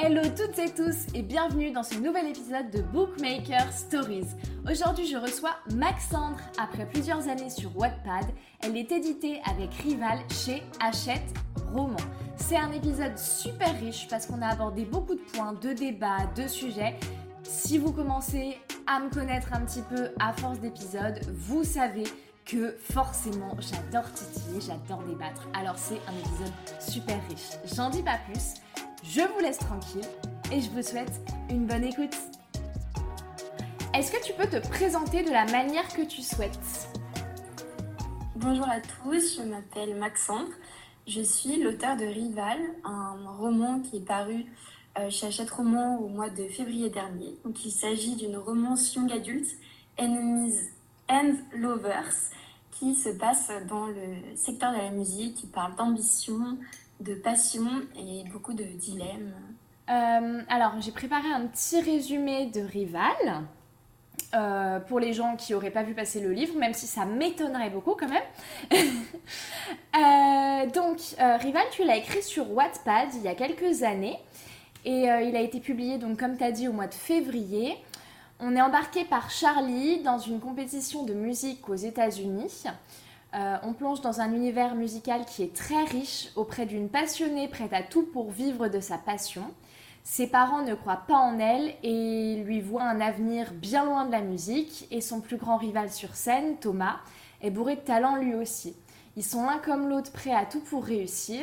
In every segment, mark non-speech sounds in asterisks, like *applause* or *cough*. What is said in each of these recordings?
Hello toutes et tous et bienvenue dans ce nouvel épisode de Bookmaker Stories. Aujourd'hui je reçois Maxandre. Après plusieurs années sur Wattpad, elle est éditée avec Rival chez Hachette Roman. C'est un épisode super riche parce qu'on a abordé beaucoup de points, de débats, de sujets. Si vous commencez à me connaître un petit peu à force d'épisodes, vous savez que forcément j'adore titiller, j'adore débattre. Alors c'est un épisode super riche. J'en dis pas plus, je vous laisse tranquille et je vous souhaite une bonne écoute. Est-ce que tu peux te présenter de la manière que tu souhaites? Bonjour à tous, je m'appelle Maxandre. Je suis l'auteur de Rival, un roman qui est paru euh, chez Hachette Roman au mois de février dernier. Donc, il s'agit d'une romance young adulte, Enemies and Lovers, qui se passe dans le secteur de la musique, qui parle d'ambition, de passion et beaucoup de dilemmes. Euh, alors, j'ai préparé un petit résumé de Rival. Euh, pour les gens qui n'auraient pas vu passer le livre, même si ça m'étonnerait beaucoup quand même. *laughs* Euh, donc, Rival, tu l'as écrit sur Wattpad il y a quelques années et il a été publié, donc, comme tu as dit, au mois de février. On est embarqué par Charlie dans une compétition de musique aux États-Unis. Euh, on plonge dans un univers musical qui est très riche auprès d'une passionnée prête à tout pour vivre de sa passion. Ses parents ne croient pas en elle et lui voient un avenir bien loin de la musique et son plus grand rival sur scène, Thomas, est bourré de talent lui aussi. Ils sont l'un comme l'autre prêts à tout pour réussir,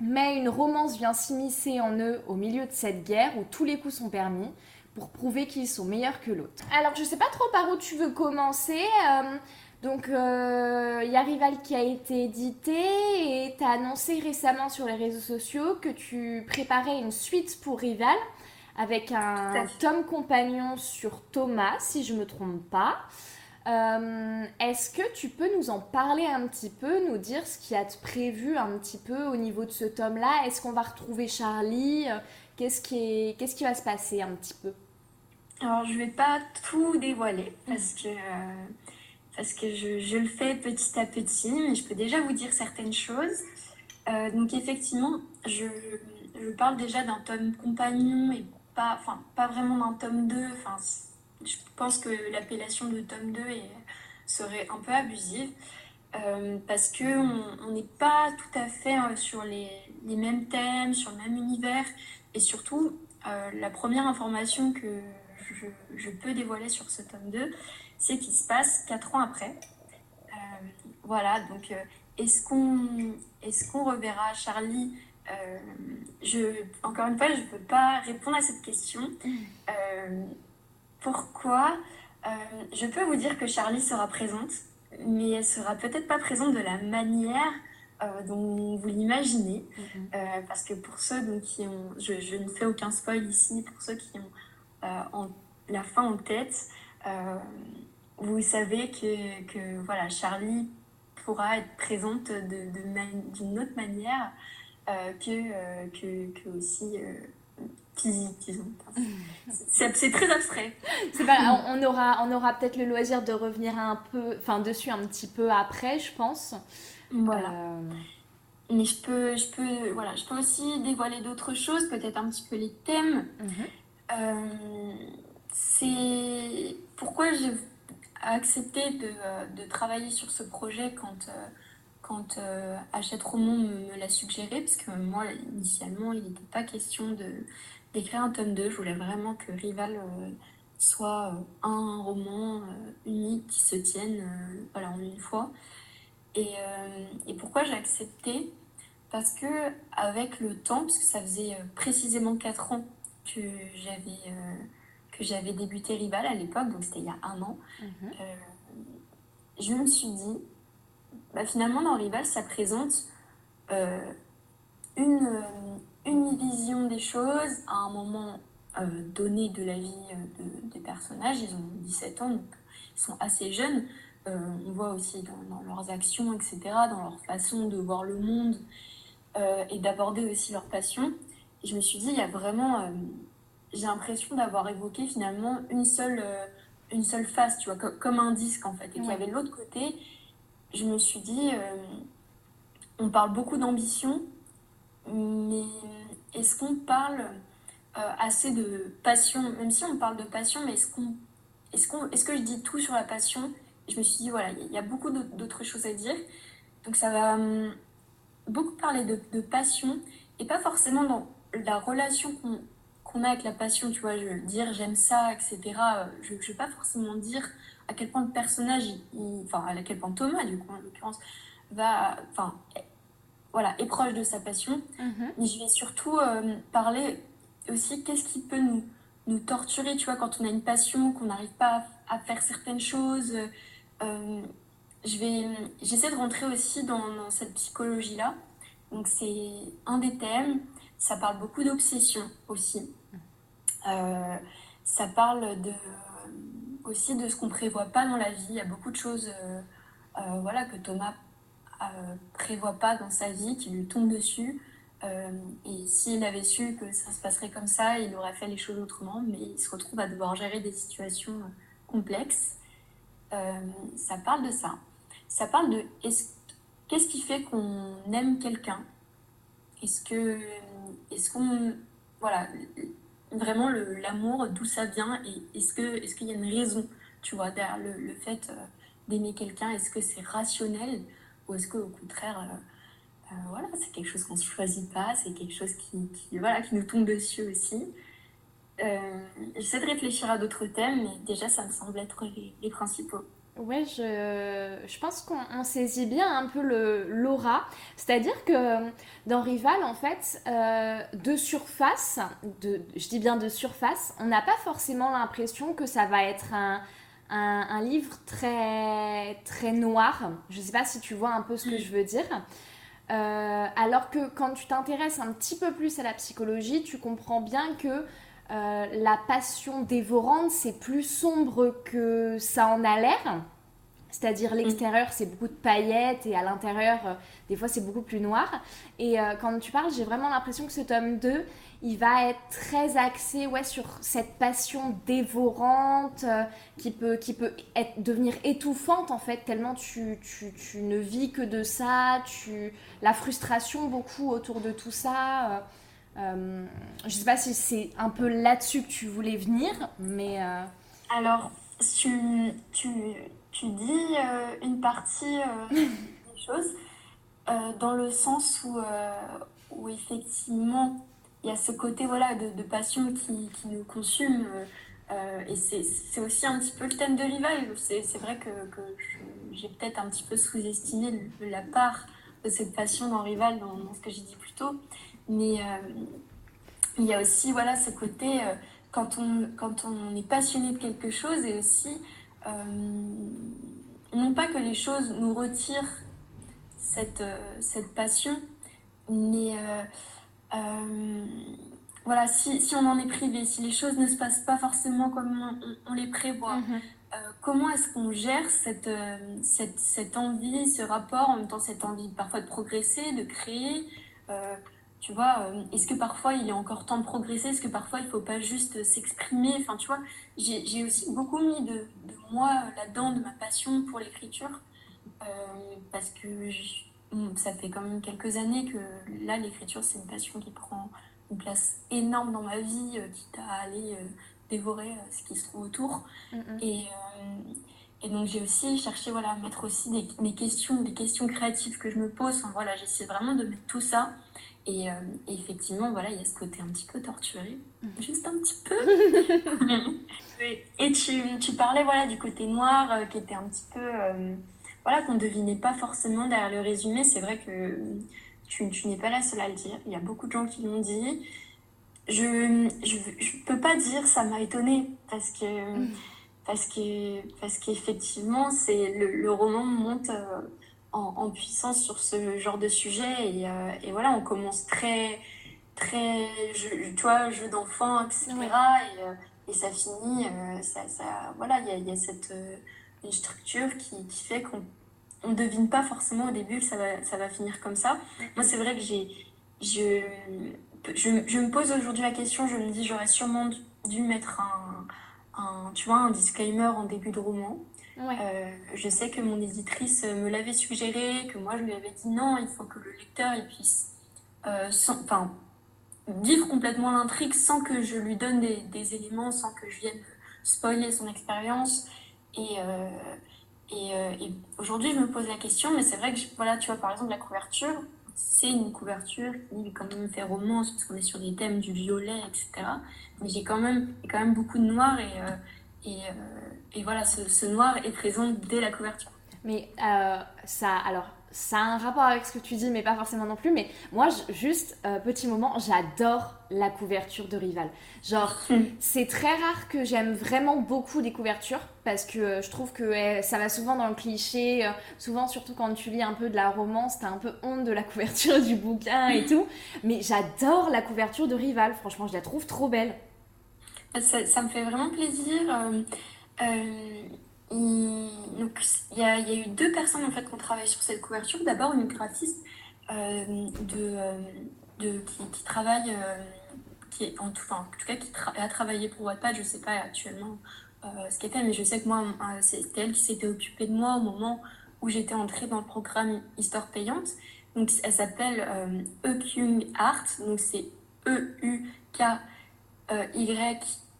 mais une romance vient s'immiscer en eux au milieu de cette guerre où tous les coups sont permis pour prouver qu'ils sont meilleurs que l'autre. Alors je sais pas trop par où tu veux commencer. Euh, donc euh, il y a Rival qui a été édité et tu as annoncé récemment sur les réseaux sociaux que tu préparais une suite pour Rival avec un tome compagnon sur Thomas, si je me trompe pas. Euh, est-ce que tu peux nous en parler un petit peu, nous dire ce qui a prévu un petit peu au niveau de ce tome-là? Est-ce qu'on va retrouver Charlie? Qu'est-ce qui, qu'est-ce qui va se passer un petit peu? Alors, je ne vais pas tout dévoiler parce que, euh, parce que je, je, le fais petit à petit, mais je peux déjà vous dire certaines choses. Euh, donc, effectivement, je, je parle déjà d'un tome compagnon et pas, enfin, pas vraiment d'un tome 2. Enfin, je pense que l'appellation de tome 2 est, serait un peu abusive. Euh, parce qu'on n'est pas tout à fait sur les, les, mêmes thèmes, sur le même univers. Et surtout, la première information que, je, peux dévoiler sur ce tome 2, c'est qu'il se passe 4 ans après. Euh, voilà, donc euh, est-ce qu'on est qu'on reverra Charlie euh, je, Encore une fois, je ne peux pas répondre à cette question. pourquoi Je peux vous dire que Charlie sera présente, mais elle sera peut-être pas présente de la manière dont vous l'imaginez. Mhm. parce que pour ceux donc, qui ont. Je, je, ne fais aucun spoil ici, pour ceux qui ont euh, en, la fin en tête, vous savez que, que, voilà, Charlie pourra être présente d'une de, de autre manière euh, que, que, que, aussi physique, disons. *laughs* C'est très abstrait. Pas, on, aura, on aura peut-être le loisir de revenir un peu, enfin dessus un petit peu après, je pense. Voilà. Mais je peux, je, peux, voilà, je peux aussi dévoiler d'autres choses, peut-être un petit peu les thèmes. Mhm. Euh, c'est pourquoi j'ai accepté de, de, travailler sur ce projet quand, euh, quand euh, Hachette Roman me, l'a suggéré, parce que moi, initialement, il n'était pas question d'écrire un tome 2. Je voulais vraiment que Rival soit un roman unique qui se tienne voilà, en une fois. Et, pourquoi j'ai accepté? Parce que avec le temps, parce que ça faisait précisément 4 ans que j'avais euh, que j'avais débuté Rival à l'époque, donc c'était il y a un an, mhm. euh, je me suis dit, bah, finalement dans Rival, ça présente euh, une, une vision des choses à un moment donné de la vie des personnages. Ils ont 17 ans, donc ils sont assez jeunes. on voit aussi dans, dans, leurs actions, etc., dans leur façon de voir le monde et d'aborder aussi leur passion je me suis dit, il y a vraiment. Euh, j'ai l'impression d'avoir évoqué finalement une seule, euh, une seule face, tu vois, comme un disque en fait. Et qu'il y avait l'autre côté, je me suis dit, euh, on parle beaucoup d'ambition, mais est-ce qu'on parle assez de passion, même si on parle de passion, mais est-ce qu'on, est-ce qu'on, est-ce que je dis tout sur la passion? Je me suis dit voilà, il y a beaucoup d'autres choses à dire, donc ça va hum, beaucoup parler de, de, passion et pas forcément dans la relation qu'on, qu'on a avec la passion, tu vois, je veux dire j'aime ça, etc. Je ne vais pas forcément dire à quel point le personnage, enfin à quel point Thomas, du coup en l'occurrence, va, enfin, voilà, est proche de sa passion. Mhm. Mais je vais surtout euh, parler aussi qu'est-ce qui peut nous, nous torturer, tu vois, quand on a une passion, qu'on n'arrive pas à, faire certaines choses. Euh, je vais, j'essaie de rentrer aussi dans, dans cette psychologie-là. Donc c'est un des thèmes. Ça parle beaucoup d'obsession aussi. Euh, ça parle de, aussi de ce qu'on prévoit pas dans la vie. Il y a beaucoup de choses voilà, que Thomas euh, prévoit pas dans sa vie, qui lui tombe dessus. Euh, et s'il avait su que ça se passerait comme ça, il aurait fait les choses autrement, mais il se retrouve à devoir gérer des situations euh, complexes. ça parle de ça. Ça parle de qu'est-ce qui fait qu'on aime quelqu'un? Est-ce que est-ce qu'on voilà vraiment l'amour d'où ça vient et est-ce qu'il y a une raison tu vois derrière le, le fait d'aimer quelqu'un? Est-ce que c'est rationnel ou est-ce qu'au contraire, euh, euh, voilà, c'est quelque chose qu'on ne choisit pas, c'est quelque chose qui, voilà, qui nous tombe dessus aussi? Euh, J'essaie de réfléchir à d'autres thèmes, mais déjà, ça me semble être les, principaux. Ouais, je, je pense qu'on saisit bien un peu l'aura. C'est-à-dire que dans Rival, en fait, de surface, de, je dis bien de surface, on n'a pas forcément l'impression que ça va être un, un, livre très, très noir. Je ne sais pas si tu vois un peu ce que je veux dire. Euh, alors que quand tu t'intéresses un petit peu plus à la psychologie, tu comprends bien que euh, la passion dévorante, c'est plus sombre que ça en a l'air. C'est-à-dire l'extérieur, c'est beaucoup de paillettes et à l'intérieur, euh, des fois, c'est beaucoup plus noir. Et quand tu parles, j'ai vraiment l'impression que ce tome 2, il va être très axé ouais, sur cette passion dévorante euh, qui peut, qui peut être, devenir étouffante en fait, tellement tu, tu, tu, ne vis que de ça, tu, la frustration beaucoup autour de tout ça. Euh, euh je ne sais pas si c'est un peu là-dessus que tu voulais venir, mais... Euh, Alors, tu, tu, tu dis une partie *laughs* des choses dans le sens où, où effectivement il y a ce côté voilà, de, passion qui, qui, nous consume. Euh, euh, et c'est aussi un petit peu le thème de Levi. C'est vrai que, que j'ai peut-être un petit peu sous-estimé la part de cette passion dans Rival, dans, ce que j'ai dit plus tôt. Mais euh, il y a aussi voilà, ce côté, quand, on, quand on est passionné de quelque chose, et aussi, non pas que les choses nous retirent cette, cette passion, mais euh, voilà, si, si, on en est privé, si les choses ne se passent pas forcément comme on, les prévoit, mhm. euh, comment est-ce qu'on gère cette, euh, cette, cette, envie, ce rapport, en même temps cette envie parfois de progresser, de créer tu vois, est-ce que parfois il est encore temps de progresser? Est-ce que parfois il ne faut pas juste s'exprimer? Enfin, tu vois, j'ai aussi beaucoup mis de, de moi là-dedans, de ma passion pour l'écriture, parce que ça fait quand même quelques années que là, l'écriture, c'est une passion qui prend une place énorme dans ma vie, euh, quitte à aller euh, dévorer euh, ce qui se trouve autour. Et, et, donc, j'ai aussi cherché voilà, à mettre aussi des, mes questions, des questions créatives que je me pose. Enfin, voilà, j'essaie vraiment de mettre tout ça. Et, effectivement, voilà, il y a ce côté un petit peu torturé, juste un petit peu. *laughs* et tu, tu, parlais voilà, du côté noir qui était un petit peu voilà, qu'on ne devinait pas forcément derrière le résumé. C'est vrai que tu, tu n'es pas la seule à le dire. Il y a beaucoup de gens qui l'ont dit. Je ne peux pas dire ça m'a étonnée parce que mm. parce que parce qu'effectivement c'est le, le, roman monte euh, en, en, puissance sur ce genre de sujet et, euh, et voilà on commence très très jeu, tu vois jeu d'enfant etc et, euh, et, ça finit ça, ça voilà il y a, y a, cette une structure qui, qui fait qu'on on devine pas forcément au début que ça va, ça va finir comme ça. Moi, c'est vrai que j'ai, je, je, je, me pose aujourd'hui la question, je me dis, j'aurais sûrement dû mettre un, un, tu vois, un disclaimer en début de roman. Euh, je sais que mon éditrice me l'avait suggéré, que moi je lui avais dit non, il faut que le lecteur il puisse euh, enfin, vivre complètement l'intrigue sans que je lui donne des, éléments, sans que je vienne spoiler son expérience. Et, euh, euh, et aujourd'hui, je me pose la question, mais c'est vrai que, voilà, tu vois, par exemple, la couverture, c'est une couverture qui quand même fait romance, parce qu'on est sur des thèmes du violet, etc. Mais j'ai quand même, quand même beaucoup de noir, et, et, et, voilà, ce, ce, noir est présent dès la couverture. Mais ça, alors, ça a un rapport avec ce que tu dis, mais pas forcément non plus. Mais moi, juste, euh, petit moment, j'adore la couverture de Rival. Genre, *laughs* hmm. c'est très rare que j'aime vraiment beaucoup des couvertures, parce que euh, je trouve que eh, ça va souvent dans le cliché. Euh, souvent, surtout quand tu lis un peu de la romance, t'as un peu honte de la *laughs* couverture du bouquin et tout. Mais j'adore la couverture de Rival. Franchement, je la trouve trop belle. Ça, ça me fait vraiment plaisir. Donc, il y a, y a, eu deux personnes en fait qui ont travaillé sur cette couverture. D'abord, une graphiste euh, de, euh, de, qui, travaille, euh, qui est, en, tout, cas, qui a travaillé pour Wattpad. Je ne sais pas actuellement ce qu'elle fait, mais je sais que moi, c'était elle qui s'était occupée de moi au moment où j'étais entrée dans le programme Histoire payante. Donc, elle s'appelle E Art, donc c'est E-U-K-Y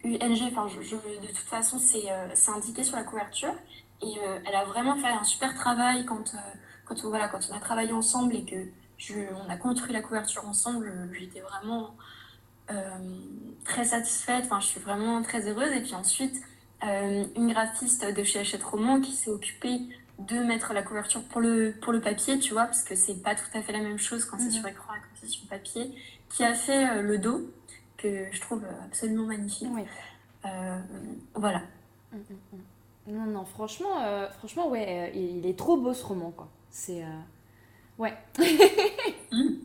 UNG, enfin, je, de toute façon, c'est euh, indiqué sur la couverture. Et euh, elle a vraiment fait un super travail quand, euh, quand, on, voilà, quand on a travaillé ensemble et que je, on a construit la couverture ensemble. J'étais vraiment très satisfaite. Enfin, je suis vraiment très heureuse. Et puis ensuite, une graphiste de chez Hachette Roman qui s'est occupée de mettre la couverture pour le, pour le papier, tu vois, parce que c'est pas tout à fait la même chose quand c'est mhm. sur écran et quand c'est sur papier, qui a fait le dos que je trouve absolument magnifique. Euh, voilà. Mm, mm, mm. Non, non, franchement, euh, franchement, ouais, euh, il est trop beau ce roman, quoi. C'est. Ouais. *laughs*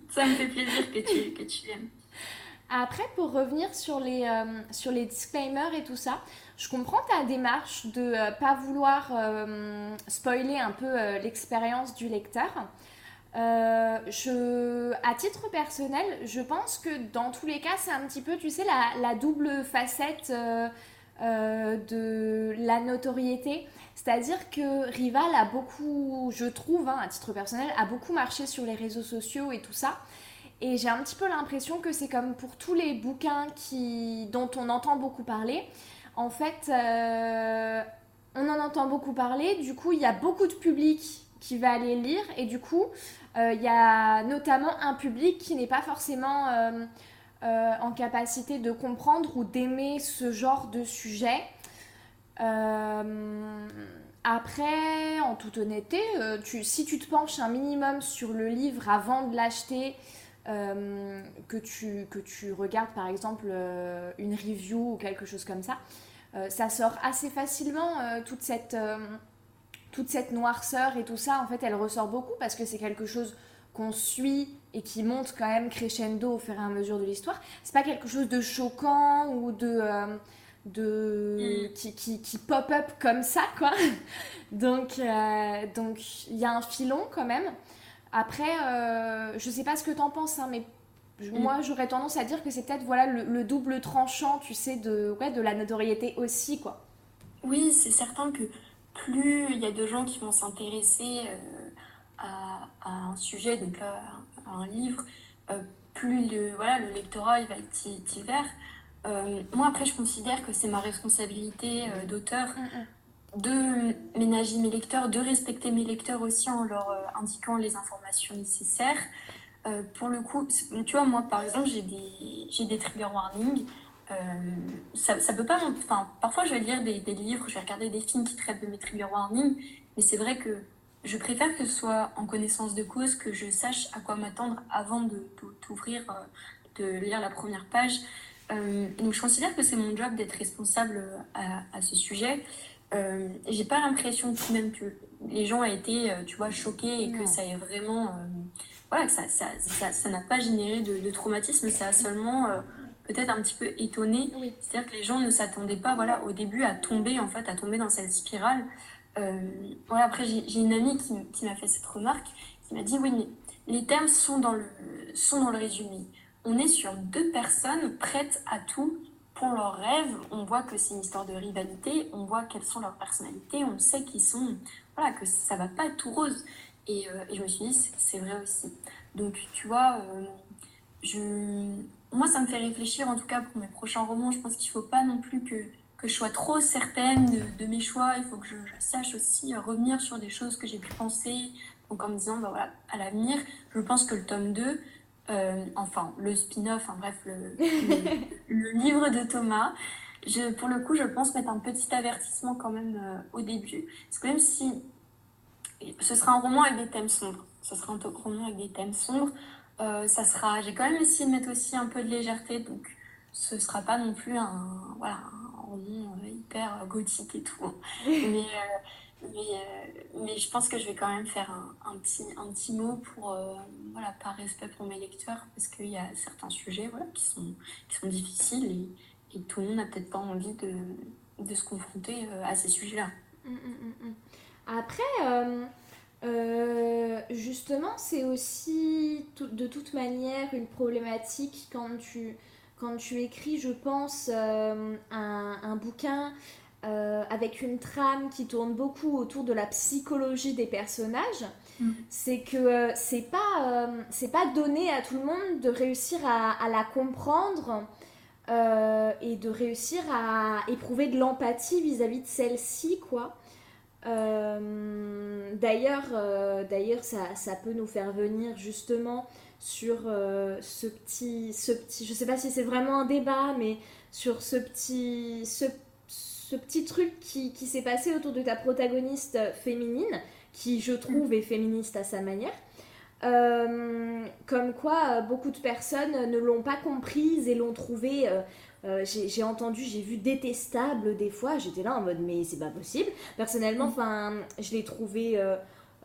Ça me fait plaisir que tu, que tu l'aimes. Après, pour revenir sur les, sur les disclaimers et tout ça, je comprends ta démarche de ne pas vouloir spoiler un peu l'expérience du lecteur. Euh, à titre personnel, je pense que dans tous les cas, c'est un petit peu, tu sais, la, la double facette euh, euh, de la notoriété. C'est-à-dire que Rival a beaucoup, je trouve, hein, à titre personnel, a beaucoup marché sur les réseaux sociaux et tout ça. Et j'ai un petit peu l'impression que c'est comme pour tous les bouquins qui, dont on entend beaucoup parler. En fait, on en entend beaucoup parler, du coup, il y a beaucoup de public qui va aller lire et du coup, il euh, y a notamment un public qui n'est pas forcément euh, euh, en capacité de comprendre ou d'aimer ce genre de sujet. après, en toute honnêteté, si tu te penches un minimum sur le livre avant de l'acheter, que, tu, que tu regardes par exemple une review ou quelque chose comme ça, ça sort assez facilement toute cette toute cette noirceur et tout ça, en fait, elle ressort beaucoup parce que c'est quelque chose qu'on suit et qui monte quand même crescendo au fur et à mesure de l'histoire. C'est pas quelque chose de choquant ou de. Euh, de mm. qui, qui, qui pop up comme ça quoi donc euh, donc il y a un filon quand même après euh, je sais pas ce que t'en penses hein, mais mm. moi j'aurais tendance à dire que c'est peut-être voilà le, le, double tranchant tu sais de ouais, de la notoriété aussi quoi oui c'est certain que plus il y a de gens qui vont s'intéresser euh, à, un sujet, donc à, un livre, euh, plus le, voilà, le lectorat il va être divers. Euh, moi, après, je considère que c'est ma responsabilité d'auteur mm, mm. de ménager mes lecteurs, de respecter mes lecteurs aussi en leur indiquant les informations nécessaires. pour le coup, tu vois, moi, par exemple, j'ai des, j'ai des trigger warnings. Euh, ça, ça peut pas. Enfin, parfois, je vais lire des, des, livres, je vais regarder des films qui traitent de mes trigger warnings, mais c'est vrai que je préfère que ce soit en connaissance de cause, que je sache à quoi m'attendre avant de t'ouvrir, euh, de lire la première page. Euh, donc, je considère que c'est mon job d'être responsable à, à, ce sujet. Euh, J'ai pas l'impression tout même que les gens aient été, tu vois, choqués et que ça ait vraiment. voilà, que ça n'a ça, ça, ça pas généré de, de, traumatisme, ça a seulement peut-être un petit peu étonnée. C'est-à-dire que les gens ne s'attendaient pas, voilà, au début à tomber, en fait, à tomber dans cette spirale. Euh, voilà, après, j'ai une amie qui, qui m'a fait cette remarque, qui m'a dit, oui, mais les termes sont dans le, sont dans le résumé. On est sur deux personnes prêtes à tout pour leurs rêves. On voit que c'est une histoire de rivalité, on voit quelles sont leurs personnalités, on sait qu'ils sont, voilà, que ça va pas être tout rose. Et, euh, et je me suis dit, c'est vrai aussi. Donc, tu vois, euh, je moi, ça me fait réfléchir, en tout cas pour mes prochains romans. Je pense qu'il ne faut pas non plus que, que je sois trop certaine de, mes choix. Il faut que je, sache aussi revenir sur des choses que j'ai pu penser. Donc en me disant, bah voilà, à l'avenir, je pense que le tome 2, euh, enfin le spin-off, en bref, le, livre de Thomas, pour le coup, je pense mettre un petit avertissement quand même euh, au début. Parce que même si ce sera un roman avec des thèmes sombres, ce sera un roman avec des thèmes sombres, euh, ça sera, j'ai quand même essayé de mettre aussi un peu de légèreté, donc ce sera pas non plus un, voilà, un roman euh, hyper gothique et tout. *laughs* Mais, euh, mais, mais, je pense que je vais quand même faire un, un petit, un petit mot pour, voilà, par respect pour mes lecteurs, parce qu'il y a certains sujets voilà, qui, sont, qui sont difficiles et, et tout le monde n'a peut-être pas envie de, de se confronter à ces sujets-là. Mmh, mmh, mmh, Après, euh, justement, c'est aussi de toute manière une problématique quand tu, quand tu écris, je pense, euh, un, bouquin euh, avec une trame qui tourne beaucoup autour de la psychologie des personnages. Mm. C'est que c'est pas, c'est pas donné à tout le monde de réussir à, à la comprendre. et de réussir à éprouver de l'empathie vis-à-vis de celle-ci, quoi. Euh, d'ailleurs, euh, d'ailleurs ça, ça, peut nous faire venir justement sur euh, ce, petit, ce petit, je sais pas si c'est vraiment un débat, mais sur ce petit, ce, ce petit truc qui, qui s'est passé autour de ta protagoniste féminine, qui je trouve est féministe à sa manière. comme quoi beaucoup de personnes ne l'ont pas comprise et l'ont trouvée euh, j'ai entendu, j'ai vu détestable des fois. J'étais là en mode, mais c'est pas possible. Personnellement, mm. enfin, je l'ai trouvé euh,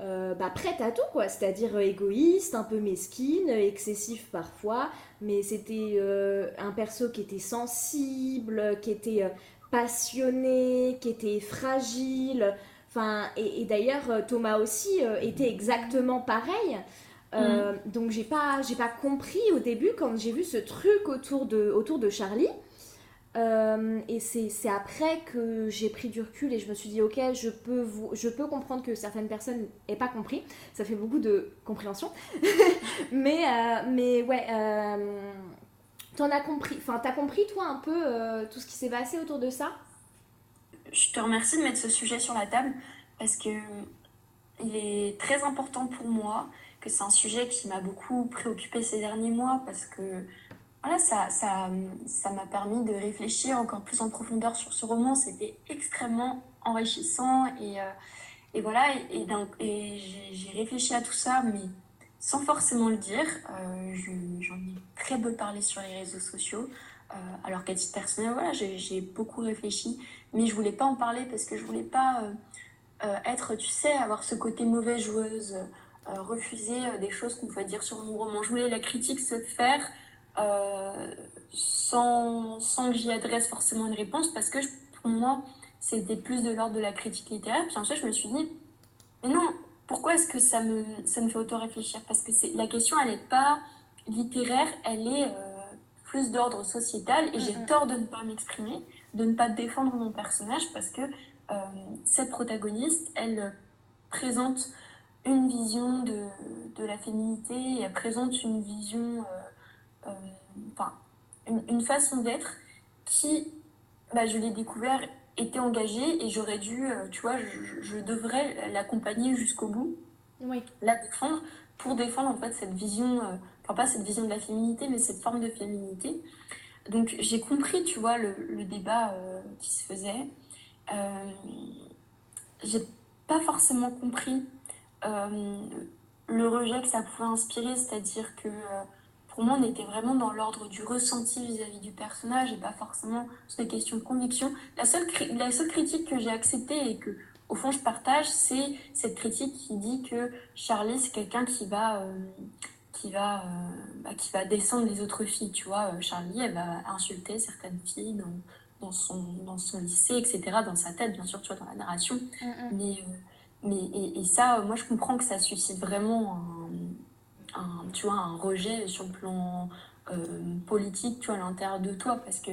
euh, bah, prête à tout, quoi. C'est-à-dire égoïste, un peu mesquine, excessif parfois. Mais c'était un perso qui était sensible, qui était passionné, qui était fragile. Enfin, et, d'ailleurs, Thomas aussi était exactement pareil. Mm. Donc j'ai pas j'ai pas compris au début quand j'ai vu ce truc autour de autour de Charlie euh, et c'est après que j'ai pris du recul et je me suis dit, ok, je peux, je peux comprendre que certaines personnes n'aient pas compris. Ça fait beaucoup de compréhension. *laughs* mais, euh, mais ouais, euh, t'en as compris, enfin, t'as compris toi un peu euh, tout ce qui s'est passé autour de ça? Je te remercie de mettre ce sujet sur la table parce que il est très important pour moi, que c'est un sujet qui m'a beaucoup préoccupé ces derniers mois parce que voilà, ça, ça, m'a permis de réfléchir encore plus en profondeur sur ce roman. C'était extrêmement enrichissant et, euh, et voilà, et, et j'ai réfléchi à tout ça, mais sans forcément le dire. Euh, J'en ai très peu parlé sur les réseaux sociaux. Euh, alors qu'à titre personnel, voilà, j'ai beaucoup réfléchi, mais je voulais pas en parler parce que je voulais pas euh, être, tu sais, avoir ce côté mauvaise joueuse, refuser des choses qu'on pouvait dire sur mon roman. Je voulais la critique se faire euh, sans, sans, que j'y adresse forcément une réponse, parce que pour moi, c'était plus de l'ordre de la critique littéraire. Puis ensuite, je me suis dit, mais non, pourquoi est-ce que ça me, ça me fait auto-réfléchir? Parce que la question, elle n'est pas littéraire, elle est euh, plus d'ordre sociétal, et j'ai tort de ne pas m'exprimer, de ne pas défendre mon personnage, parce que euh, cette protagoniste, elle présente une vision de, de la féminité, elle présente une vision euh, enfin, une, façon d'être qui, bah, je l'ai découvert, était engagée et j'aurais dû, euh, tu vois, je, devrais l'accompagner jusqu'au bout, oui. la défendre pour défendre en fait cette vision, euh, enfin pas cette vision de la féminité, mais cette forme de féminité. Donc j'ai compris, tu vois, le, le débat qui se faisait. j'ai pas forcément compris le rejet que ça pouvait inspirer, c'est-à-dire que pour moi, on était vraiment dans l'ordre du ressenti vis-à-vis du personnage et pas forcément sur des questions de conviction. La seule, la seule critique que j'ai acceptée et que, au fond, je partage, c'est cette critique qui dit que Charlie, c'est quelqu'un qui va, euh, qui, va, euh, bah, qui va descendre les autres filles. Tu vois, euh, Charlie, elle va insulter certaines filles dans, dans, son, dans son lycée, etc., dans sa tête, bien sûr, tu vois, dans la narration. Mm. Mais, mais et, et, ça, moi, je comprends que ça suscite vraiment un un, tu vois, un rejet sur le plan euh, politique, tu vois, à l'intérieur de toi, parce que,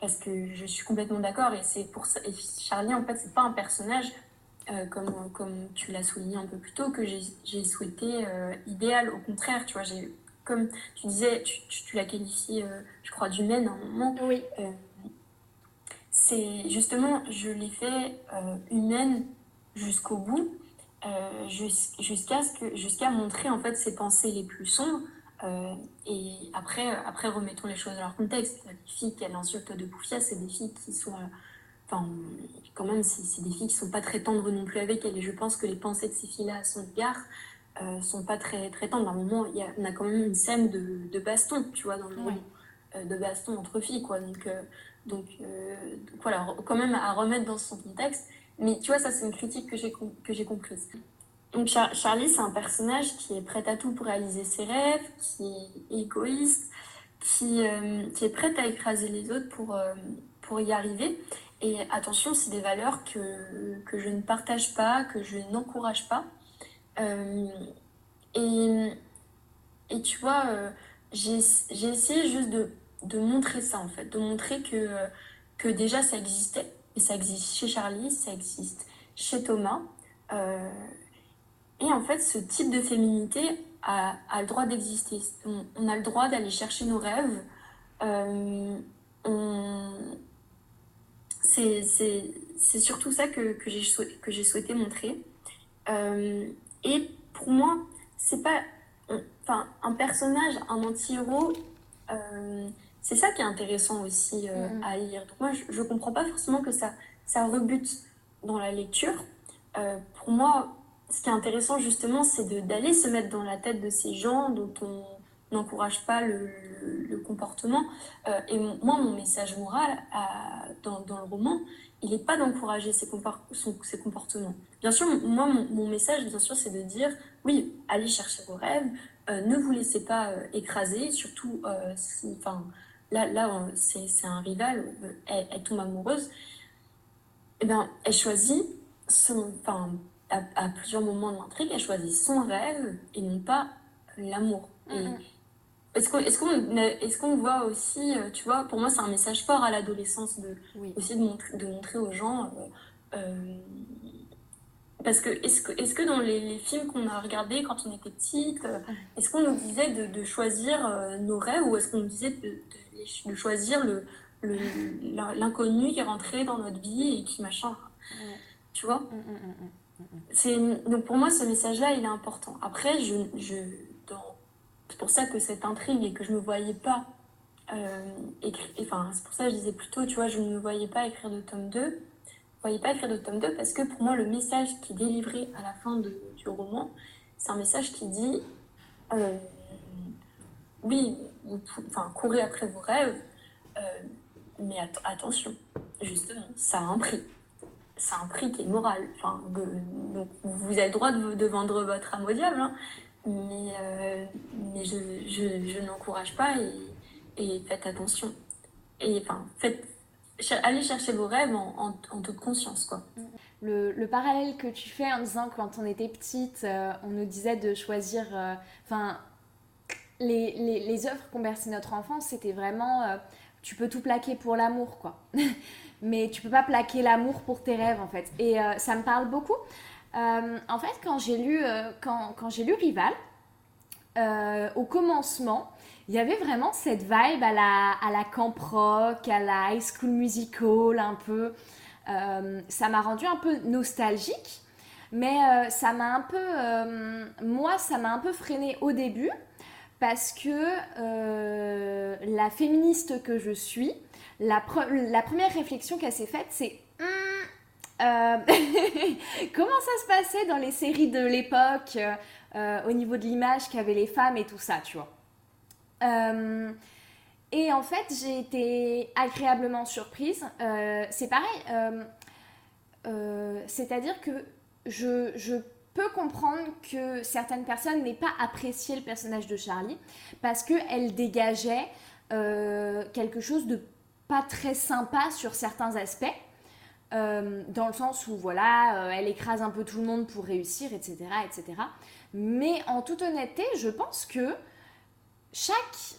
parce que je suis complètement d'accord. Et c'est pour ça. Et Charlie, en fait, c'est pas un personnage, euh, comme, comme tu l'as souligné un peu plus tôt, que j'ai souhaité euh, idéal. Au contraire, tu vois, j'ai comme tu disais, tu, tu, la qualifies, je crois, d'humaine à un moment. Oui. c'est justement, je l'ai fait humaine jusqu'au bout, jusqu'à que, jusqu'à montrer en fait ses pensées les plus sombres. et après, après, remettons les choses dans leur contexte. Les filles qu'elle insulte de Poufia, c'est des filles qui sont Enfin, quand même, c'est des filles qui sont pas très tendres non plus avec elle. Et je pense que les pensées de ces filles-là à son égard euh, sont pas très, très tendres. À un moment, y a, on a quand même une scène de, de baston, tu vois, dans le. Euh, de baston entre filles, quoi. Donc, euh, donc, euh, donc, voilà, quand même à remettre dans son contexte. Mais tu vois, ça, c'est une critique que j'ai j'ai comprise. Donc Charlie, c'est un personnage qui est prêt à tout pour réaliser ses rêves, qui est égoïste, qui, qui est prêt à écraser les autres pour, pour y arriver. Et attention, c'est des valeurs que, que, je ne partage pas, que je n'encourage pas. Euh, et, et, tu vois, euh, j'ai essayé juste de, de, montrer ça, en fait, de montrer que, que déjà ça existait. Et ça existe chez Charlie, ça existe chez Thomas. Euh, et en fait, ce type de féminité a, a le droit d'exister. On, a le droit d'aller chercher nos rêves. on, c'est surtout ça que, que j'ai souhaité montrer. Euh, et pour moi, c'est pas. Enfin, un personnage, un anti-héros, euh, c'est ça qui est intéressant aussi euh, mm-hmm. à lire. Donc moi, je, ne comprends pas forcément que ça, ça rebute dans la lecture. pour moi, ce qui est intéressant justement, c'est d'aller se mettre dans la tête de ces gens dont on n'encourage pas le, le, comportement. Euh, et moi, mon message moral dans, dans, le roman, il n'est pas d'encourager ces, ces, comportements. Bien sûr, moi, mon, message, bien sûr, c'est de dire, oui, allez chercher vos rêves, euh, ne vous laissez pas euh, écraser, surtout si, enfin, là, là c'est un rival, elle, elle, tombe amoureuse, et eh bien, elle choisit son, enfin, à, plusieurs moments de l'intrigue, elle choisit son rêve et non pas l'amour. Est-ce qu'on est qu'on voit aussi, euh, tu vois, pour moi c'est un message fort à l'adolescence de aussi de montrer, de montrer aux gens. Euh, euh, parce que est-ce que, est que dans les, films qu'on a regardés quand on était petite, est-ce qu'on nous disait de, de choisir nos rêves ou est-ce qu'on nous disait de, de, choisir le l'inconnu qui est rentré dans notre vie et qui machin Tu vois? Mm, mm, mm, C'est Donc pour moi ce message-là il est important. Après, je, je c'est pour ça que cette intrigue et que je ne me voyais pas euh, écrire, enfin c'est pour ça que je disais plutôt, tu vois, je ne me voyais pas écrire de tome 2. Voyais pas écrire de tome 2 parce que pour moi le message qui est délivré à la fin du roman, c'est un message qui dit euh, oui, enfin courez après vos rêves, euh, mais attention, justement, ça a un prix. C'est un prix qui est moral. Enfin, donc vous avez le droit de, vendre votre âme au diable, hein, mais, euh, mais je, n'encourage pas et, et, faites attention. Et enfin, faites, allez chercher vos rêves en, en, toute conscience. Quoi. Le, le, parallèle que tu fais en disant quand on était petite, euh, on nous disait de choisir. Euh, enfin, les, les, les, œuvres qu'on berçait notre enfance, c'était vraiment. tu peux tout plaquer pour l'amour, quoi. *laughs* mais tu peux pas plaquer l'amour pour tes rêves, en fait. Et ça me parle beaucoup euh, en fait, quand j'ai lu, euh, quand, quand j'ai lu Rival, euh, au commencement, il y avait vraiment cette vibe à la, à camp rock, à la high school musical, un peu. ça m'a rendu un peu nostalgique, mais ça m'a un peu. moi, ça m'a un peu freiné au début parce que la féministe que je suis, la, première réflexion qu'elle s'est faite, c'est hum, euh, *laughs* comment ça se passait dans les séries de l'époque euh, au niveau de l'image qu'avaient les femmes et tout ça, tu vois. Euh, et en fait, j'ai été agréablement surprise. c'est pareil, c'est-à-dire que je, peux comprendre que certaines personnes n'aient pas apprécié le personnage de Charlie parce qu'elle dégageait quelque chose de pas très sympa sur certains aspects. Euh, dans le sens où voilà, euh, elle écrase un peu tout le monde pour réussir, etc., etc. Mais en toute honnêteté, je pense que chaque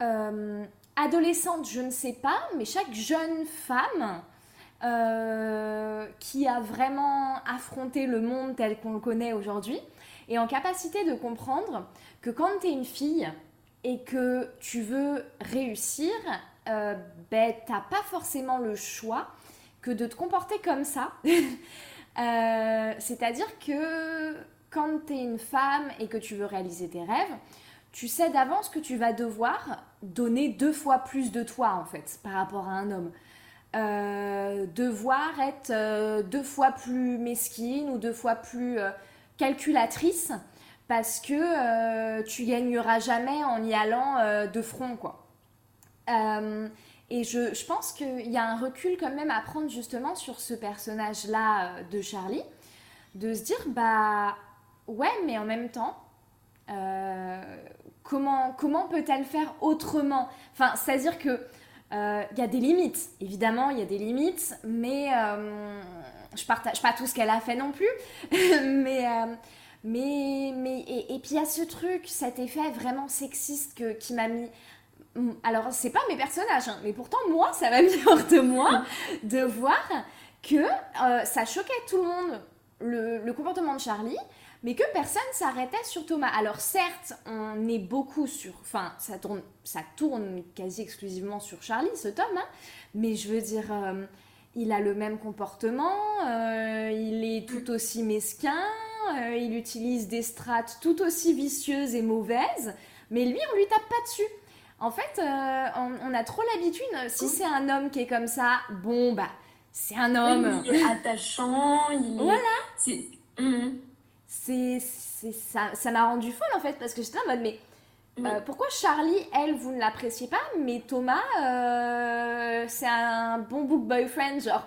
euh, adolescente, je ne sais pas, mais chaque jeune femme qui a vraiment affronté le monde tel qu'on le connaît aujourd'hui, et en capacité de comprendre que quand tu es une fille et que tu veux réussir, euh, ben, t'as pas forcément le choix que de te comporter comme ça. *laughs* Euh, c'est-à-dire que quand tu es une femme et que tu veux réaliser tes rêves, tu sais d'avance que tu vas devoir donner deux fois plus de toi en fait par rapport à un homme. Euh, devoir être euh, deux fois plus mesquine ou deux fois plus calculatrice parce que tu gagneras jamais en y allant de front quoi. Et je, je pense qu'il y a un recul quand même à prendre justement sur ce personnage-là euh, de Charlie, de se dire, bah ouais, mais en même temps, euh, comment, peut-elle faire autrement? Enfin, c'est-à-dire que euh, il y a des limites, évidemment, il y a des limites, mais je partage pas tout ce qu'elle a fait non plus, *laughs* mais... mais et, puis il y a ce truc, cet effet vraiment sexiste qui m'a mis Mm, alors c'est pas mes personnages, hein, mais pourtant moi, ça m'a mis hors de moi de voir que euh, ça choquait tout le monde, le, comportement de Charlie, mais que personne s'arrêtait sur Thomas. Alors certes, on est beaucoup sur, enfin ça tourne, ça tourne quasi exclusivement sur Charlie, ce tome, hein, mais je veux dire, euh, il a le même comportement, euh, il est tout aussi mesquin, il utilise des strates tout aussi vicieuses et mauvaises, mais lui on lui tape pas dessus. En fait, euh, on, a trop l'habitude, si c'est un homme qui est comme ça, bon, bah, c'est un homme. il est attachant, il est... Voilà. C'est... Ça, ça m'a rendu folle en fait, parce que j'étais en mode, mais euh, pourquoi Charlie, elle, vous ne l'appréciez pas, mais Thomas, euh, c'est un bon book boyfriend, genre.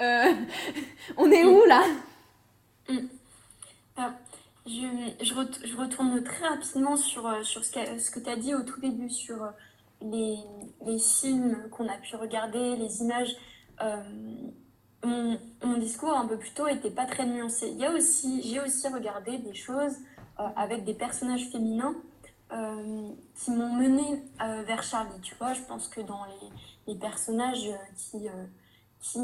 *laughs* on est où là? Mm. ah, je, je, retourne très rapidement sur, euh, sur ce, que, ce que tu as dit au tout début, sur euh, les, les films qu'on a pu regarder, les images. Euh, mon, mon, discours un peu plus tôt était pas très nuancé. Il y a aussi, j'ai aussi regardé des choses avec des personnages féminins qui m'ont mené vers Charlie. Tu vois, je pense que dans les, les personnages qui qui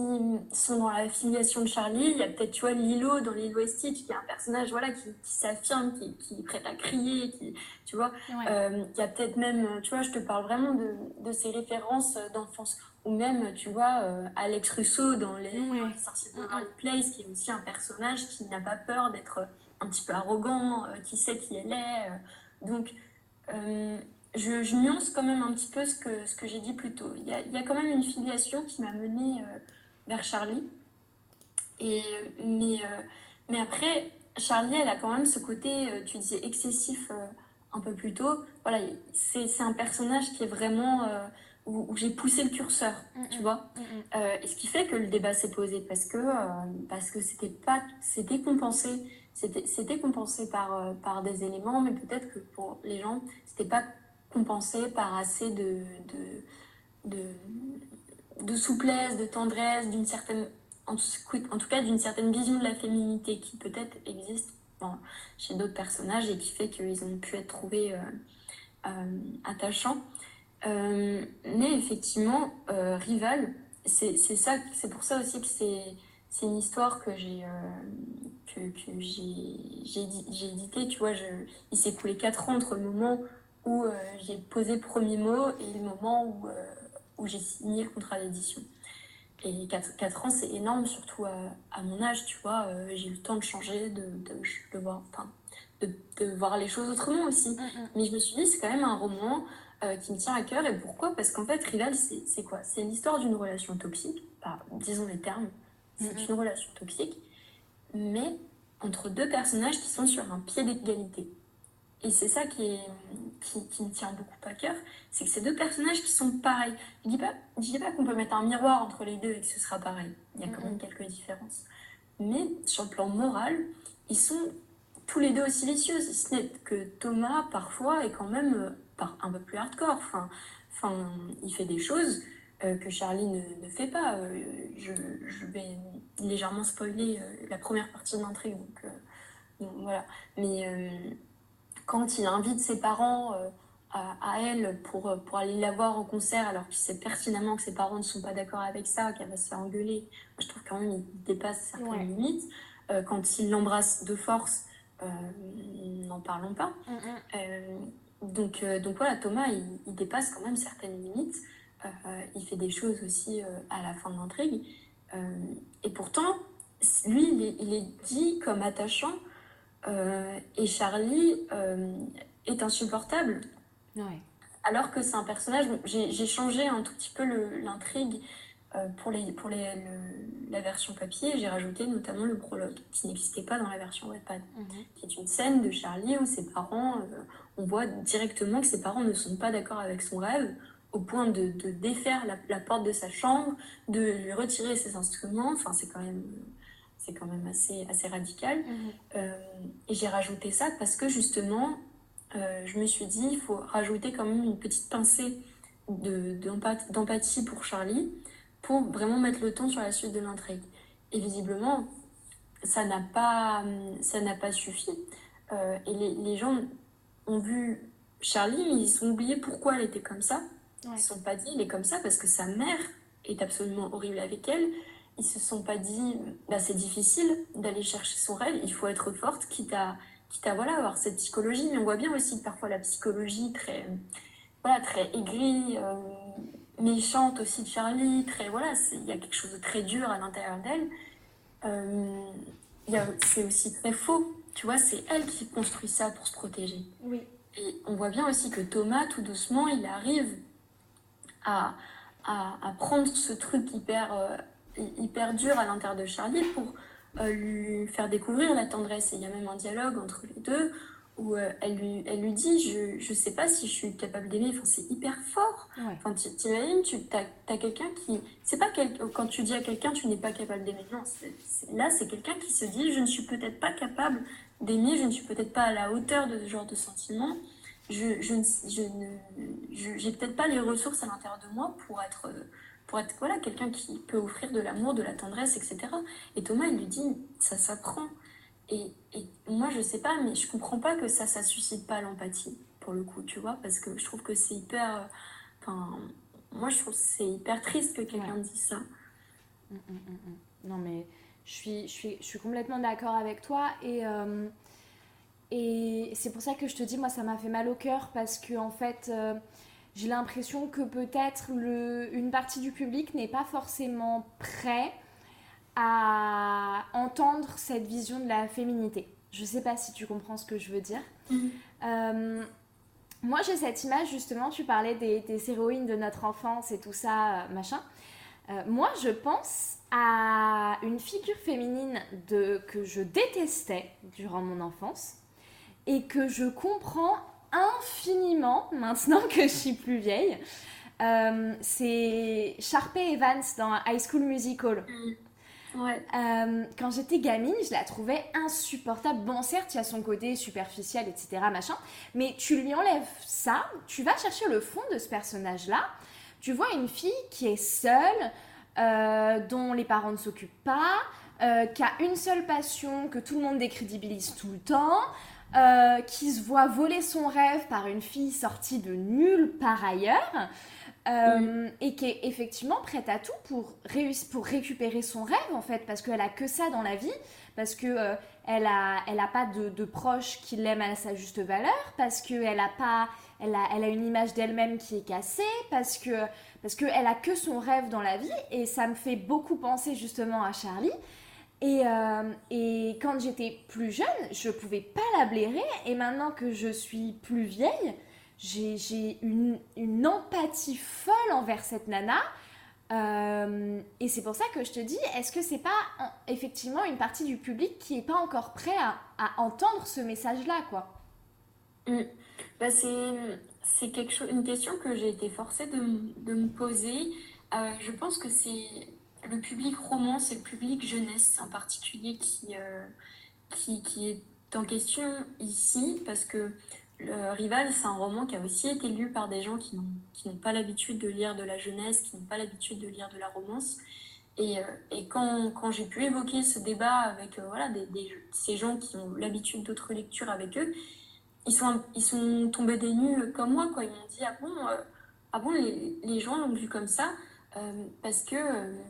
sont dans la filiation de Charlie. Il y a peut-être, tu vois, Lilo dans Lilo et Stitch, qui est un personnage voilà, qui, s'affirme, qui, qui, est prêt à crier, qui, tu vois. Euh, il y a peut-être même, tu vois, je te parle vraiment de, de ces références d'enfance. Ou même, tu vois, euh, Alex Russo dans Les, Sorciers de Waverly Place, qui est aussi un personnage qui n'a pas peur d'être un petit peu arrogant, euh, qui sait qui elle est. donc, je, je, nuance quand même un petit peu ce que, ce que j'ai dit plus tôt. Il y, a, y a, quand même une filiation qui m'a menée euh, vers Charlie. Et, mais, euh, mais après, Charlie, elle a quand même ce côté, euh, tu disais, excessif un peu plus tôt. Voilà, c'est un personnage qui est vraiment... où, j'ai poussé le curseur, mm, mm. tu vois. Mm, et ce qui fait que le débat s'est posé parce que parce que c'était pas c'était compensé c'était compensé par par des éléments mais peut-être que pour les gens c'était pas compensé par assez de, de, de, souplesse, de tendresse, d'une certaine, en tout, cas d'une certaine vision de la féminité qui peut-être existe chez d'autres personnages et qui fait qu'ils ont pu être trouvés euh, euh, attachants. Euh, mais effectivement, Rival, c'est ça, c'est pour ça aussi que c'est c'est une histoire que j'ai que, que j'ai édité, tu vois, je, il s'est coulé 4 ans entre le moment où euh, j'ai posé le premier mot et le moment où, euh, où j'ai signé le contrat d'édition. Et 4, ans, c'est énorme, surtout à, mon âge, tu vois. Euh, j'ai eu le temps de changer, de, de, voir, enfin, de, de, voir les choses autrement aussi. Mm, mm. Mais je me suis dit, c'est quand même un roman qui me tient à cœur. Et pourquoi? Parce qu'en fait, Rival, c'est quoi? C'est l'histoire d'une relation toxique, disons les termes. C'est mm, une relation toxique, mais entre deux personnages qui sont sur un pied d'égalité. Et c'est ça qui, est, qui, me tient beaucoup à cœur, c'est que ces deux personnages qui sont pareils. Je dis pas, dis pas qu'on peut mettre un miroir entre les deux et que ce sera pareil. Il y a quand même quelques différences. Mais sur le plan moral, ils sont tous les deux aussi vicieux. Ce n'est que Thomas, parfois, est quand même euh, un peu plus hardcore. Enfin, enfin il fait des choses euh, que Charlie ne, fait pas. Euh, je, je, vais légèrement spoiler la première partie de l'intrigue, donc, donc, voilà. Mais quand il invite ses parents euh, à, elle pour, euh, pour aller la voir au concert alors qu'il sait pertinemment que ses parents ne sont pas d'accord avec ça, qu'elle va se faire engueuler, je trouve quand même qu'il dépasse certaines limites. Euh, quand il l'embrasse de force n'en parlons pas. Donc, donc voilà, Thomas, il, dépasse quand même certaines limites. il fait des choses aussi à la fin de l'intrigue. et pourtant, lui, il est, dit comme attachant et Charlie est insupportable. Alors que c'est un personnage, j'ai changé un tout petit peu l'intrigue euh, pour, les, pour les, la version papier. J'ai rajouté notamment le prologue qui n'existait pas dans la version Wattpad, mhm. qui est une scène de Charlie où ses parents, euh, on voit directement que ses parents ne sont pas d'accord avec son rêve au point de, de défaire la, porte de sa chambre, de lui retirer ses instruments. Enfin, c'est quand même c'est quand même assez, assez radical. Mhm. Euh, et j'ai rajouté ça parce que justement, euh, je me suis dit, il faut rajouter quand même une petite pincée d'empathie pour Charlie pour vraiment mettre le ton sur la suite de l'intrigue. Et visiblement, ça n'a pas, ça n'a pas suffi. Euh, et les, les, gens ont vu Charlie, mais ils ont oublié pourquoi elle était comme ça. Ils ne se sont pas dit, il est comme ça parce que sa mère est absolument horrible avec elle. Ils se sont pas dit, bah, c'est difficile d'aller chercher son rêve, il faut être forte, quitte à quitte à voilà, avoir cette psychologie. Mais on voit bien aussi que parfois la psychologie très, voilà, très aigrie, euh, méchante aussi de Charlie, très, voilà, il y a quelque chose de très dur à l'intérieur d'elle. Euh, c'est aussi très faux. Tu vois, c'est elle qui construit ça pour se protéger. Oui. Et on voit bien aussi que Thomas, tout doucement, il arrive à, à, à prendre ce truc hyper, euh, hyper dur à l'intérieur de Charlie pour euh, lui faire découvrir la tendresse. Et il y a même un dialogue entre les deux où euh, elle, lui, elle lui dit Je ne sais pas si je suis capable d'aimer. Enfin, c'est hyper fort. Enfin, t'imagines, tu as, quelqu'un qui. C'est pas quel, quand tu dis à quelqu'un tu n'es pas capable d'aimer. Non, là, c'est quelqu'un qui se dit Je ne suis peut-être pas capable d'aimer, je ne suis peut-être pas à la hauteur de ce genre de sentiment. Je, je, je ne, j'ai peut-être pas les ressources à l'intérieur de moi pour être pour être voilà, quelqu'un qui peut offrir de l'amour, de la tendresse, etc. Et Thomas, il lui dit, ça s'apprend. Et, et, moi, je sais pas, mais je comprends pas que ça, ça suscite pas l'empathie, pour le coup, tu vois, parce que je trouve que c'est hyper. Euh, enfin, moi, je trouve que c'est hyper triste que quelqu'un dise ça. Mm, mm, mm, non, mais je suis, je suis, je suis complètement d'accord avec toi. Et. Euh, et c'est pour ça que je te dis, moi, ça m'a fait mal au cœur parce que, en fait, euh, j'ai l'impression que peut-être une partie du public n'est pas forcément prêt à entendre cette vision de la féminité. Je ne sais pas si tu comprends ce que je veux dire. Mhm. Euh, moi, j'ai cette image, justement, tu parlais des, héroïnes de notre enfance et tout ça, euh, machin. Euh, moi, je pense à une figure féminine de, que je détestais durant mon enfance et que je comprends infiniment *laughs* maintenant que je suis plus vieille. Euh, c'est Sharpay Evans dans High School Musical. Mm. Euh, quand j'étais gamine, je la trouvais insupportable. Bon, certes, il y a son côté superficiel, etc., machin, mais tu lui enlèves ça, tu vas chercher le fond de ce personnage-là. Tu vois une fille qui est seule, euh, dont les parents ne s'occupent pas, qui a une seule passion que tout le monde décrédibilise tout le temps, euh, qui se voit voler son rêve par une fille sortie de nulle part ailleurs. Euh, et qui est effectivement prête à tout pour, réussir, pour récupérer son rêve en fait parce qu'elle a que ça dans la vie parce que euh, elle a elle a pas de, proches qui l'aiment à sa juste valeur parce que elle a pas elle a, elle a une image d'elle-même qui est cassée parce que parce que elle a que son rêve dans la vie et ça me fait beaucoup penser justement à Charlie et, euh, et, quand j'étais plus jeune, je pouvais pas la blairer. Et maintenant que je suis plus vieille, j'ai une, une, empathie folle envers cette nana. Euh, et c'est pour ça que je te dis, est-ce que c'est pas effectivement une partie du public qui est pas encore prêt à, à entendre ce message-là, quoi? Mm. bah C'est quelque chose, une question que j'ai été forcée de, de me poser. Euh, je pense que c'est le public roman, c'est le public jeunesse en particulier qui, euh, qui, qui, est en question ici, parce que le Rival, c'est un roman qui a aussi été lu par des gens qui n'ont pas l'habitude de lire de la jeunesse, qui n'ont pas l'habitude de lire de la romance. Et, euh, quand, j'ai pu évoquer ce débat avec euh, voilà, ces gens qui ont l'habitude d'autres lectures avec eux, ils sont, ils sont tombés des nues comme moi. Quoi. Ils m'ont dit Ah bon, ah bon les, gens l'ont vu comme ça euh, parce que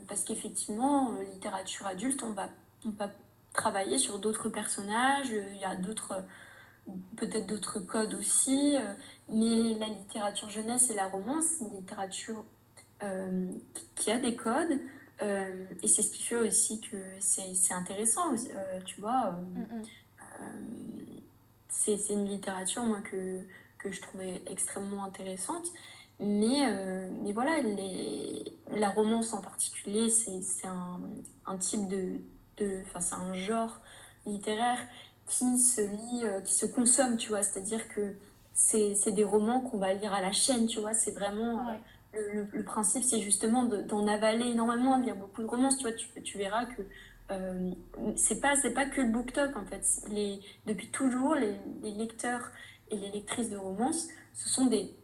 parce qu'effectivement, littérature adulte, on va, on va travailler sur d'autres personnages, il y a d'autres peut-être d'autres codes aussi, mais la littérature jeunesse et la romance, c'est une littérature qui a des codes, et c'est ce qui fait aussi que c'est intéressant, tu vois. Mm, mm. c'est une littérature, moi, que, que je trouvais extrêmement intéressante. Mais, euh, mais voilà, les, la romance en particulier, c'est un, un, type de enfin, c'est un genre littéraire qui se lit, euh, qui se consomme, tu vois. C'est-à-dire que c'est des romans qu'on va lire à la chaîne, tu vois. C'est vraiment. Euh, le, le, principe, c'est justement d'en avaler énormément, de lire beaucoup de romances, tu vois. Tu, tu verras que. c'est pas, pas que le booktok en fait. Les, depuis toujours, les, les lecteurs et les lectrices de romances, ce sont des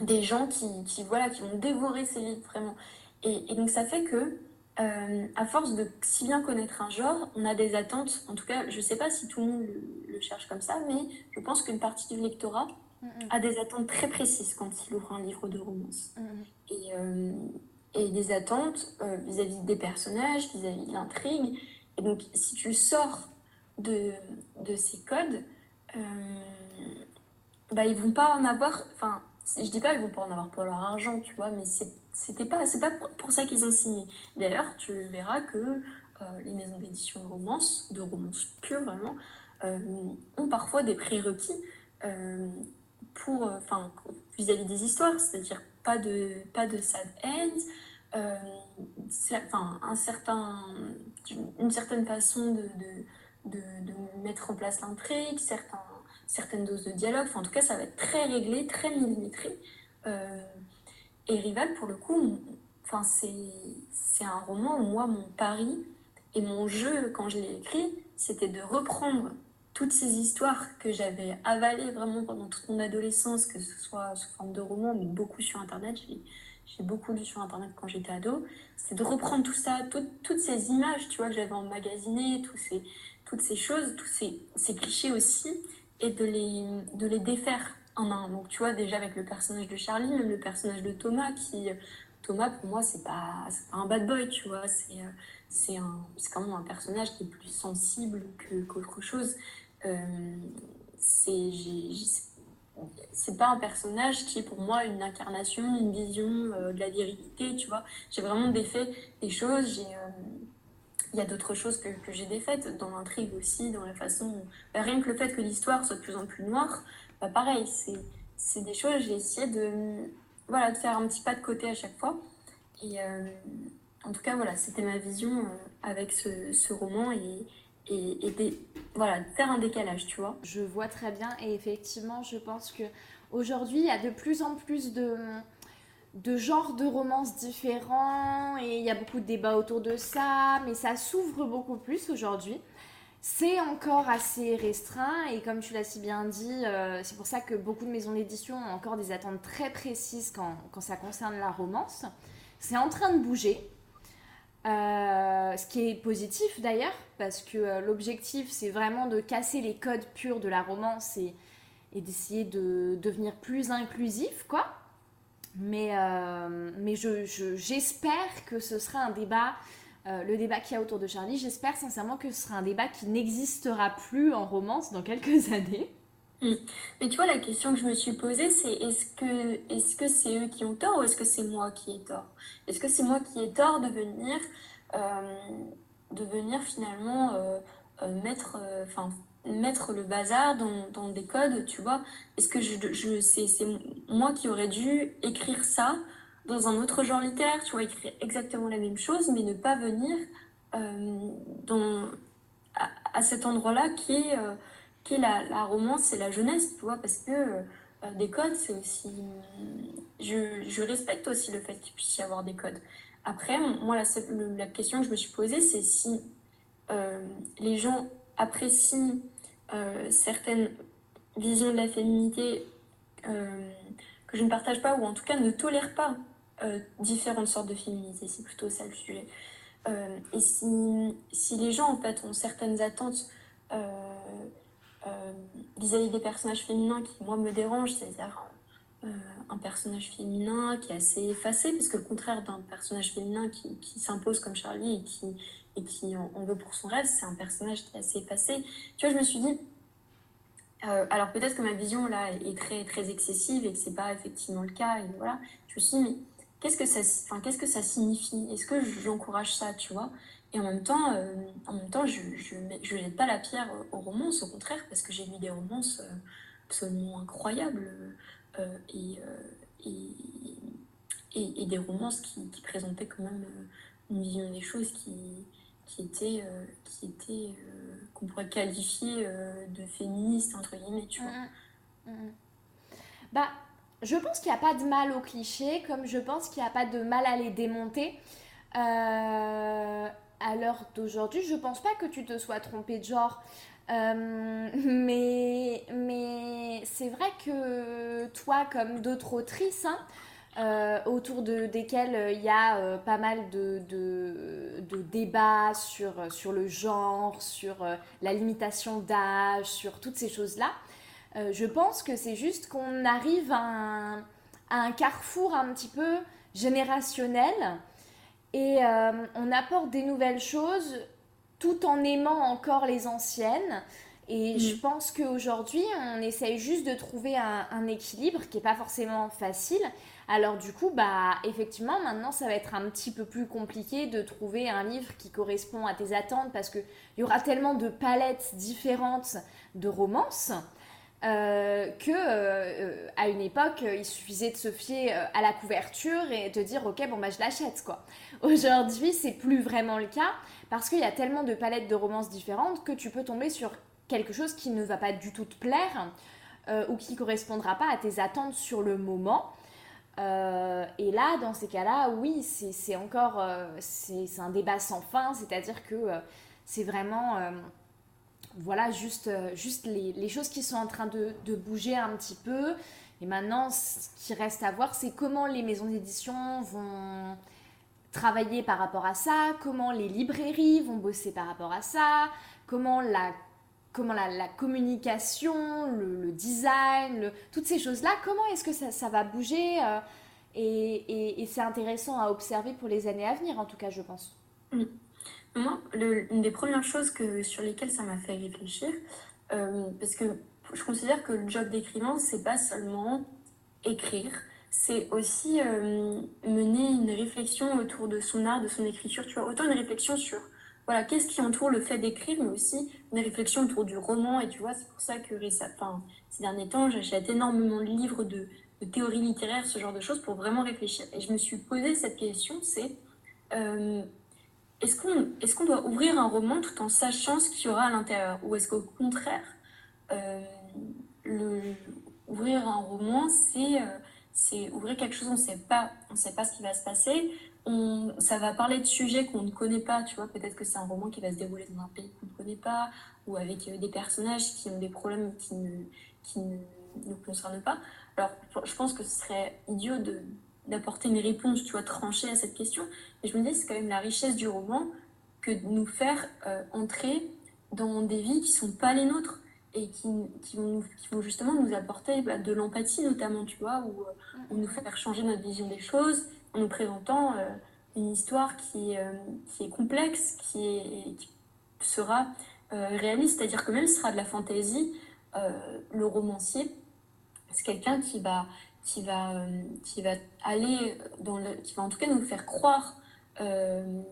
des gens qui, qui, voilà, qui ont dévoré ces livres vraiment. Et, et donc ça fait que, euh, à force de si bien connaître un genre, on a des attentes. En tout cas, je ne sais pas si tout le monde le, cherche comme ça, mais je pense qu'une partie du lectorat a des attentes très précises quand il ouvre un livre de romance. Et, euh, et, des attentes euh, vis-à-vis des personnages, vis-à-vis de l'intrigue. Et donc, si tu sors de, de ces codes, bah, ils vont pas en avoir. Enfin, je dis pas qu'ils vont pas en avoir pour leur argent, tu vois, mais c'était pas, c'est pas pour ça qu'ils ont signé. D'ailleurs, tu verras que euh, les maisons d'édition de romance, de romance pure vraiment, euh, ont parfois des prérequis euh, pour, enfin, vis-à-vis des histoires, c'est-à-dire pas de, pas de sad end, enfin, un certain, une certaine façon de, de, de mettre en place l'intrigue, certains certaines doses de dialogue. Enfin, en tout cas, ça va être très réglé, très millimétré. Euh, et Rival, pour le coup, enfin, c'est un roman où moi, mon pari et mon jeu, quand je l'ai écrit, c'était de reprendre toutes ces histoires que j'avais avalées vraiment pendant toute mon adolescence, que ce soit sous forme de roman, mais beaucoup sur Internet. J'ai beaucoup lu sur Internet quand j'étais ado. C'est de reprendre tout ça, toutes ces images, tu vois, que j'avais emmagasinées, ces, toutes ces choses, tous ces clichés aussi, et de les, de les défaire en un. Donc, tu vois, déjà avec le personnage de Charlie, même le personnage de Thomas, qui. Thomas, pour moi, c'est pas, pas un bad boy, tu vois. C'est c'est quand même un personnage qui est plus sensible qu'autre chose. Euh, c'est pas un personnage qui est pour moi une incarnation, une vision euh, de la vérité, tu vois. J'ai vraiment défait des choses, euh, il y a d'autres choses que, que j'ai défaites dans l'intrigue aussi, dans la façon. Bah, rien que le fait que l'histoire soit de plus en plus noire, bah, pareil, c'est des choses, j'ai essayé de, voilà, de faire un petit pas de côté à chaque fois. Et euh, en tout cas, voilà, c'était ma vision euh, avec ce, roman et, et, et voilà, faire un décalage, tu vois. Je vois très bien et effectivement, je pense que aujourd'hui, il y a de plus en plus de de genres de romances différents et il y a beaucoup de débats autour de ça, mais ça s'ouvre beaucoup plus aujourd'hui. C'est encore assez restreint et comme tu l'as si bien dit, euh, c'est pour ça que beaucoup de maisons d'édition ont encore des attentes très précises quand, ça concerne la romance. C'est en train de bouger, euh, ce qui est positif d'ailleurs, parce que euh, l'objectif c'est vraiment de casser les codes purs de la romance et, et d'essayer de devenir plus inclusif, quoi. Mais, euh, mais j'espère je, que ce sera un débat, euh, le débat qu'il y a autour de Charlie, j'espère sincèrement que ce sera un débat qui n'existera plus en romance dans quelques *laughs* années. Mm. Mais tu vois, la question que je me suis posée, c'est est-ce que est-ce que c'est eux qui ont tort ou est-ce que c'est moi qui ai tort? Est-ce que c'est moi qui ai tort de venir, euh, de venir finalement mettre, enfin mettre le bazar dans, des codes, tu vois. Est-ce que je, je c'est, moi qui aurais dû écrire ça dans un autre genre littéraire, tu vois, écrire exactement la même chose, mais ne pas venir euh, dans, à, cet endroit-là qui est, euh, qui est la, la, romance et la jeunesse, tu vois, parce que euh, des codes, c'est aussi... Je, je, respecte aussi le fait qu'il puisse y avoir des codes. Après, moi, la, la question que je me suis posée, c'est si les gens apprécient euh, certaines visions de la féminité euh, que je ne partage pas, ou en tout cas ne tolèrent pas euh, différentes sortes de féminité. C'est plutôt ça le sujet. et si, si, les gens en fait ont certaines attentes vis-à-vis des personnages féminins qui moi me dérangent, c'est-à-dire un personnage féminin qui est assez effacé, parce que le contraire d'un personnage féminin qui, qui s'impose comme Charlie et qui, et qui en, veut pour son rêve, c'est un personnage qui est assez effacé. Tu vois, je me suis dit, alors peut-être que ma vision là est très, très excessive et que c'est pas effectivement le cas, et voilà, je me suis dit, mais qu'est-ce que ça, enfin, qu'est-ce que ça signifie? Est-ce que j'encourage ça, tu vois? Et en même temps, euh, en même temps, je je, je jette pas la pierre aux romances, au contraire, parce que j'ai lu des romances euh, absolument incroyables euh, et, et, et, des romances qui, présentaient quand même une vision des choses qui, qui était, qui était qu'on pourrait qualifier de féministe entre guillemets, tu vois. Mmh, mmh, mmh. Bah, je pense qu'il n'y a pas de mal aux clichés, comme je pense qu'il n'y a pas de mal à les démonter. Euh, à l'heure d'aujourd'hui, je pense pas que tu te sois trompé de genre. Euh, *laughs* mais mais c'est vrai que toi, comme d'autres autrices, hein, euh, autour de, desquelles il y a pas mal de, de, de, débats sur, sur le genre, sur la limitation d'âge, sur toutes ces choses-là, euh, je pense que c'est juste qu'on arrive à un, carrefour un petit peu générationnel et euh, on apporte des nouvelles choses tout en aimant encore les anciennes. Et mm. je pense qu'aujourd'hui, on essaye juste de trouver un, équilibre qui n'est pas forcément facile. Alors du coup, bah effectivement, maintenant, ça va être un petit peu plus compliqué de trouver un livre qui correspond à tes attentes parce qu'il y aura tellement de palettes différentes de romances. Euh, que euh, euh, à une époque il suffisait de se fier à la couverture et de dire ok bon bah je l'achète quoi. *laughs* Aujourd'hui c'est plus vraiment le cas parce qu'il y a tellement de palettes de romances différentes que tu peux tomber sur quelque chose qui ne va pas du tout te plaire ou qui correspondra pas à tes attentes sur le moment. Et là, dans ces cas-là, oui, c'est encore c'est un débat sans fin, c'est-à-dire que c'est vraiment voilà, juste, euh, juste les, choses qui sont en train de, bouger un petit peu. Et maintenant, ce qui reste à voir, c'est comment les maisons d'édition vont travailler par rapport à ça, comment les librairies vont bosser par rapport à ça, comment la, comment la, communication, le, design, toutes ces choses-là, comment est-ce que ça, va bouger euh, et, c'est intéressant à observer pour les années à venir, en tout cas, je pense. Mm. Moi, une des premières choses que, sur lesquelles ça m'a fait réfléchir, euh, parce que je considère que le job d'écrivain, c'est pas seulement écrire, c'est aussi euh, mener une réflexion autour de son art, de son écriture. Tu vois, autant une réflexion sur voilà, qu'est-ce qui entoure le fait d'écrire, mais aussi une réflexion autour du roman. Et tu vois, c'est pour ça que ces derniers temps, j'achète énormément de livres de, théorie littéraire, ce genre de choses, pour vraiment réfléchir. Et je me suis posé cette question, c'est euh, est-ce qu'on doit ouvrir un roman tout en sachant ce qu'il y aura à l'intérieur? Ou est-ce qu'au contraire, euh, ouvrir un roman, c'est euh, c'est ouvrir quelque chose, on ne sait pas ce qui va se passer. On, ça va parler de sujets qu'on ne connaît pas, tu vois. Peut-être que c'est un roman qui va se dérouler dans un pays qu'on ne connaît pas, ou avec euh, des personnages qui ont des problèmes qui ne, qui ne nous concernent pas. Alors, je pense que ce serait idiot de d'apporter mes réponses, tu vois, tranchées à cette question. Et je me dis, c'est quand même la richesse du roman que de nous faire euh, entrer dans des vies qui sont pas les nôtres et qui, qui, vont, qui vont, justement nous apporter bah, de l'empathie notamment, tu vois, ou, ou, nous faire changer notre vision des choses en nous présentant euh, une histoire qui, euh, qui est complexe, qui, est, qui sera réaliste, c'est-à-dire que même ce sera de la fantaisie, le romancier, c'est quelqu'un qui va, qui va, euh, qui va aller dans le, qui va en tout cas nous faire croire euh,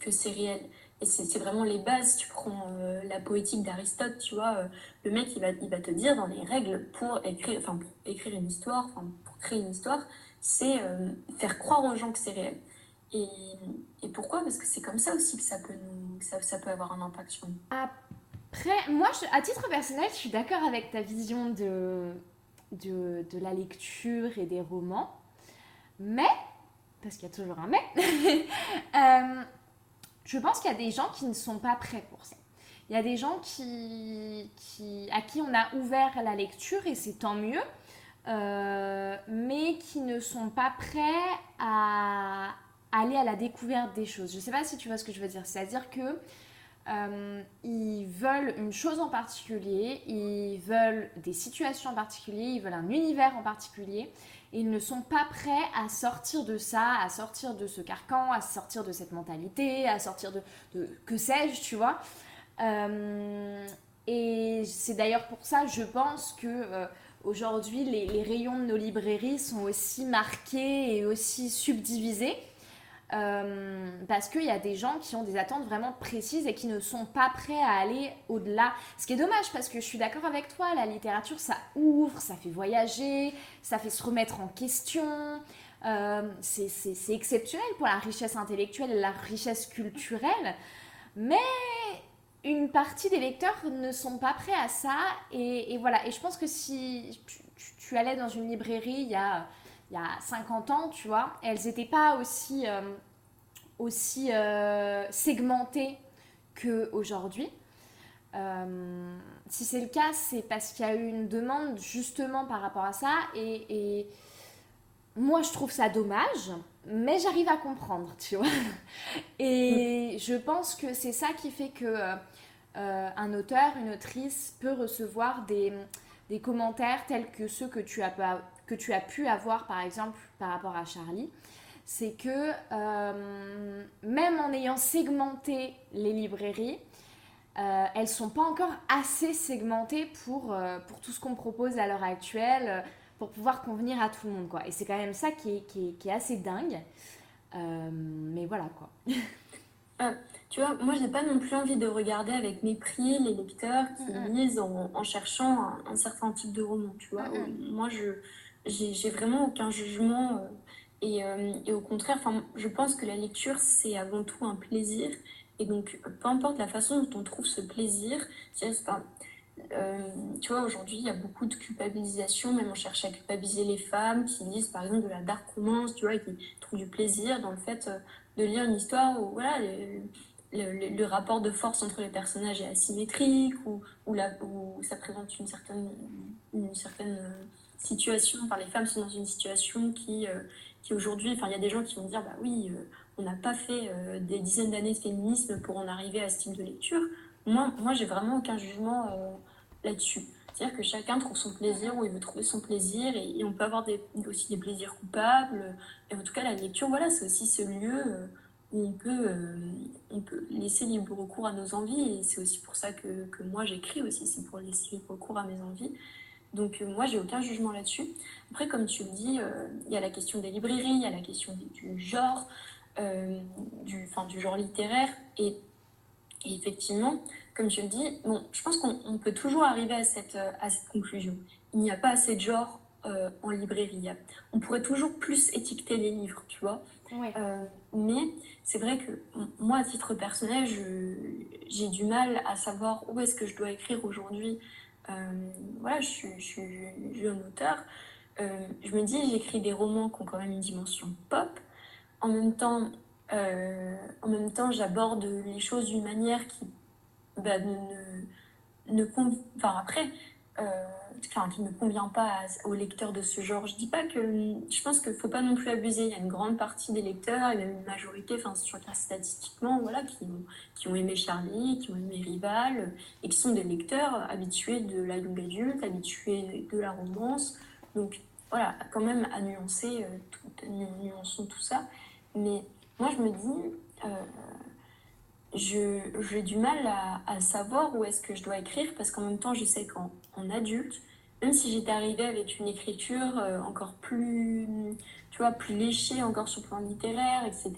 que c'est réel. Et c'est vraiment les bases. Tu prends euh, la poétique d'Aristote, tu vois, le mec il va, il va te dire dans les règles pour écrire, enfin, pour écrire une histoire, enfin, pour créer une histoire, c'est faire croire aux gens que c'est réel. Et, et, pourquoi? Parce que c'est comme ça aussi que ça peut, ça, ça, peut avoir un impact sur nous. Après, moi, à titre personnel, je suis d'accord avec ta vision de de, de, la lecture et des romans. Mais, parce qu'il y a toujours un mais, *laughs* euh, je pense qu'il y a des gens qui ne sont pas prêts pour ça. Il y a des gens qui, qui, à qui on a ouvert la lecture et c'est tant mieux, euh, mais qui ne sont pas prêts à aller à la découverte des choses. Je ne sais pas si tu vois ce que je veux dire. C'est-à-dire que euh, ils veulent une chose en particulier, ils veulent des situations en particulier, ils veulent un univers en particulier. Et ils ne sont pas prêts à sortir de ça, à sortir de ce carcan, à sortir de cette mentalité, à sortir de, que sais-je, tu vois. Euh, et c'est d'ailleurs pour ça, je pense que aujourd'hui, les, rayons de nos librairies sont aussi marqués et aussi subdivisés. Euh, parce qu'il y a des gens qui ont des attentes vraiment précises et qui ne sont pas prêts à aller au-delà. Ce qui est dommage parce que je suis d'accord avec toi, la littérature ça ouvre, ça fait voyager, ça fait se remettre en question. Euh, c'est exceptionnel pour la richesse intellectuelle et la richesse culturelle. Mais une partie des lecteurs ne sont pas prêts à ça. Et, voilà. Et je pense que si tu, allais dans une librairie il y a il y a 50 ans, tu vois, elles n'étaient pas aussi, euh, euh, segmentées qu'aujourd'hui. Euh, si c'est le cas, c'est parce qu'il y a eu une demande justement par rapport à ça. Et, moi, je trouve ça dommage, mais j'arrive à comprendre, tu vois. *laughs* Et je pense que c'est ça qui fait que un auteur, une autrice peut recevoir des, commentaires tels que ceux que tu as, pu avoir par exemple par rapport à Charlie, c'est que euh, même en ayant segmenté les librairies, euh, elles sont pas encore assez segmentées pour, euh, tout ce qu'on propose à l'heure actuelle, euh, pour pouvoir convenir à tout le monde. Et c'est quand même ça qui est, qui est assez dingue. mais voilà quoi. *laughs* tu vois, moi, je n'ai pas non plus envie de regarder avec mépris les lecteurs qui lisent en, en cherchant un, un, certain type de roman, tu vois. Moi, je, j'ai vraiment aucun jugement. Euh, et, euh, et, au contraire, je pense que la lecture, c'est avant tout un plaisir. Et donc, peu importe la façon dont on trouve ce plaisir, euh, tu vois, aujourd'hui, il y a beaucoup de culpabilisation, même on cherche à culpabiliser les femmes qui lisent par exemple de la dark romance, tu vois, et qui trouvent du plaisir dans le fait de lire une histoire où, voilà, le, rapport de force entre les personnages est asymétrique, ou, ou, la, où ça présente une certaine, une certaine situation, enfin les femmes sont dans une situation qui, euh, qui aujourd'hui, enfin il y a des gens qui vont dire bah oui, euh, on n'a pas fait euh, des dizaines d'années de féminisme pour en arriver à ce type de lecture. Moi, moi j'ai vraiment aucun jugement là-dessus. C'est-à-dire que chacun trouve son plaisir où il veut trouver son plaisir et, on peut avoir des, aussi des plaisirs coupables. Et en tout cas, la lecture, voilà, c'est aussi ce lieu on peut, on peut laisser libre recours à nos envies. Et c'est aussi pour ça que, que moi j'écris aussi, c'est pour laisser libre recours à mes envies. Donc euh, moi, j'ai aucun jugement là-dessus. Après, comme tu le dis, euh, il y a la question des librairies, il y a la question du, genre, euh, du, du genre littéraire. Et, effectivement, comme tu le dis, bon, je pense qu'on peut toujours arriver à cette, à cette conclusion. Il n'y a pas assez de genre en librairie. On pourrait toujours plus étiqueter les livres, tu vois. Mais c'est vrai que moi, à titre personnel, j'ai du mal à savoir où est-ce que je dois écrire aujourd'hui euh, voilà, je suis, je suis jeune auteur. Euh, je me dis, j'écris des romans qui ont quand même une dimension pop. En même temps, euh, en même temps, j'aborde les choses d'une manière qui bah, ne, ne, ne enfin après, enfin, qui ne convient pas aux lecteurs de ce genre. Je dis pas que, je pense qu'il faut pas non plus abuser. Il y a une grande partie des lecteurs, et même une majorité, enfin, regardes statistiquement, voilà, qui ont, aimé Charlie, qui ont aimé Rival, et qui sont des lecteurs habitués de la young adulte, habitués de la romance. Donc, voilà, quand même à nuancer, euh, nuançons tout ça. Mais moi, je me dis, euh, j'ai du mal à, à savoir où est-ce que je dois écrire parce qu'en même temps, je sais qu'en adulte, même si j'étais arrivée avec une écriture euh, encore plus, tu vois, plus léchée encore sur le plan littéraire, etc.,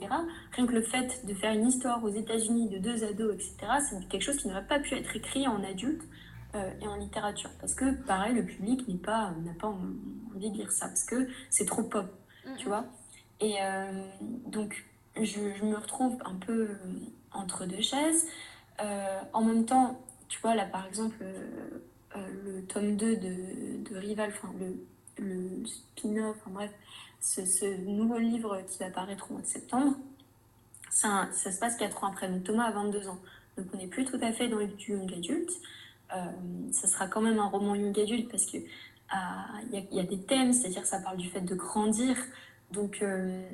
rien que le fait de faire une histoire aux États-Unis de deux ados, etc., c'est quelque chose qui n'aurait pas pu être écrit en adulte euh, et en littérature. Parce que, pareil, le public n'est pas, n'a pas envie de lire ça, parce que c'est trop pop, tu vois. Et euh, donc, je, je, me retrouve un peu entre deux chaises. en même temps, tu vois, là, par exemple le tome 2 de, de Rival, enfin le, le spin-off, bref, ce, ce, nouveau livre qui va paraître au mois de septembre, ça, ça se passe 4 ans après. Donc Thomas a 22 ans. Donc on n'est plus tout à fait dans du young adulte. Euh, ça sera quand même un roman young adulte parce que ah, il y, y, a des thèmes, c'est-à-dire ça parle du fait de grandir. Donc, euh,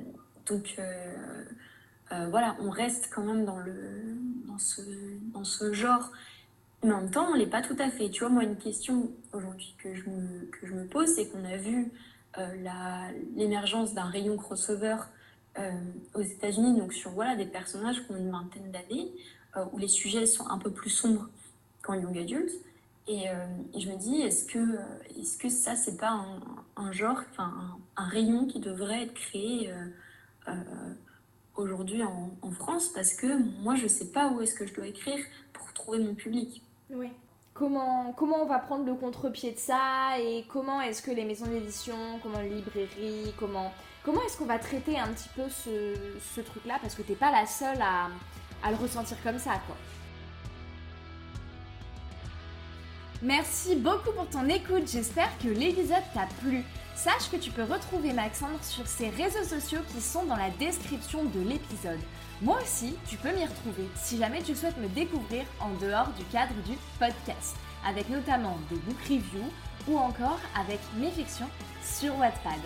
donc euh, voilà, on reste quand même dans, le, dans, ce, dans ce genre. Mais en même temps, on l'est pas tout à fait. Tu vois, moi, une question aujourd'hui que, je me, que je me pose, c'est qu'on a vu l'émergence d'un rayon crossover aux États-Unis, donc sur voilà, des personnages qui ont une vingtaine d'années, où les sujets sont un peu plus sombres qu'en young adult. Et, je me dis, est-ce que, est-ce que ça, c'est pas un, un genre, enfin un, rayon qui devrait être créé euh, euh, aujourd'hui en, France? Parce que moi je sais pas où est-ce que je dois écrire pour trouver mon public. Oui. Comment, on va prendre le contre-pied de ça et comment est-ce que les maisons d'édition, comment les librairies, comment, comment est-ce qu'on va traiter un petit peu ce, ce truc-là parce que t'es pas la seule à, à le ressentir comme ça quoi. Merci beaucoup pour ton écoute, j'espère que l'épisode t'a plu. Sache que tu peux retrouver Maxandre sur ses réseaux sociaux qui sont dans la description de l'épisode. Moi aussi, tu peux m'y retrouver si jamais tu souhaites me découvrir en dehors du cadre du podcast, avec notamment des book reviews ou encore avec mes fictions sur Wattpad.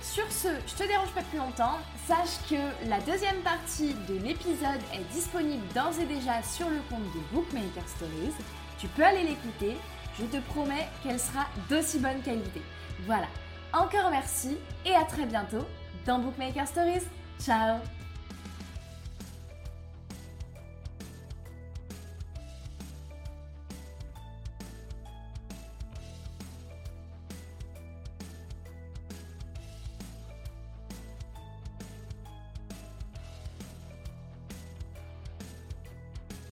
Sur ce, je te dérange pas plus longtemps, sache que la deuxième partie de l'épisode est disponible d'ores et déjà sur le compte de Bookmaker Stories. Tu peux aller l'écouter je te promets qu'elle sera d'aussi bonne qualité. Voilà, encore merci et à très bientôt dans Bookmaker Stories. Ciao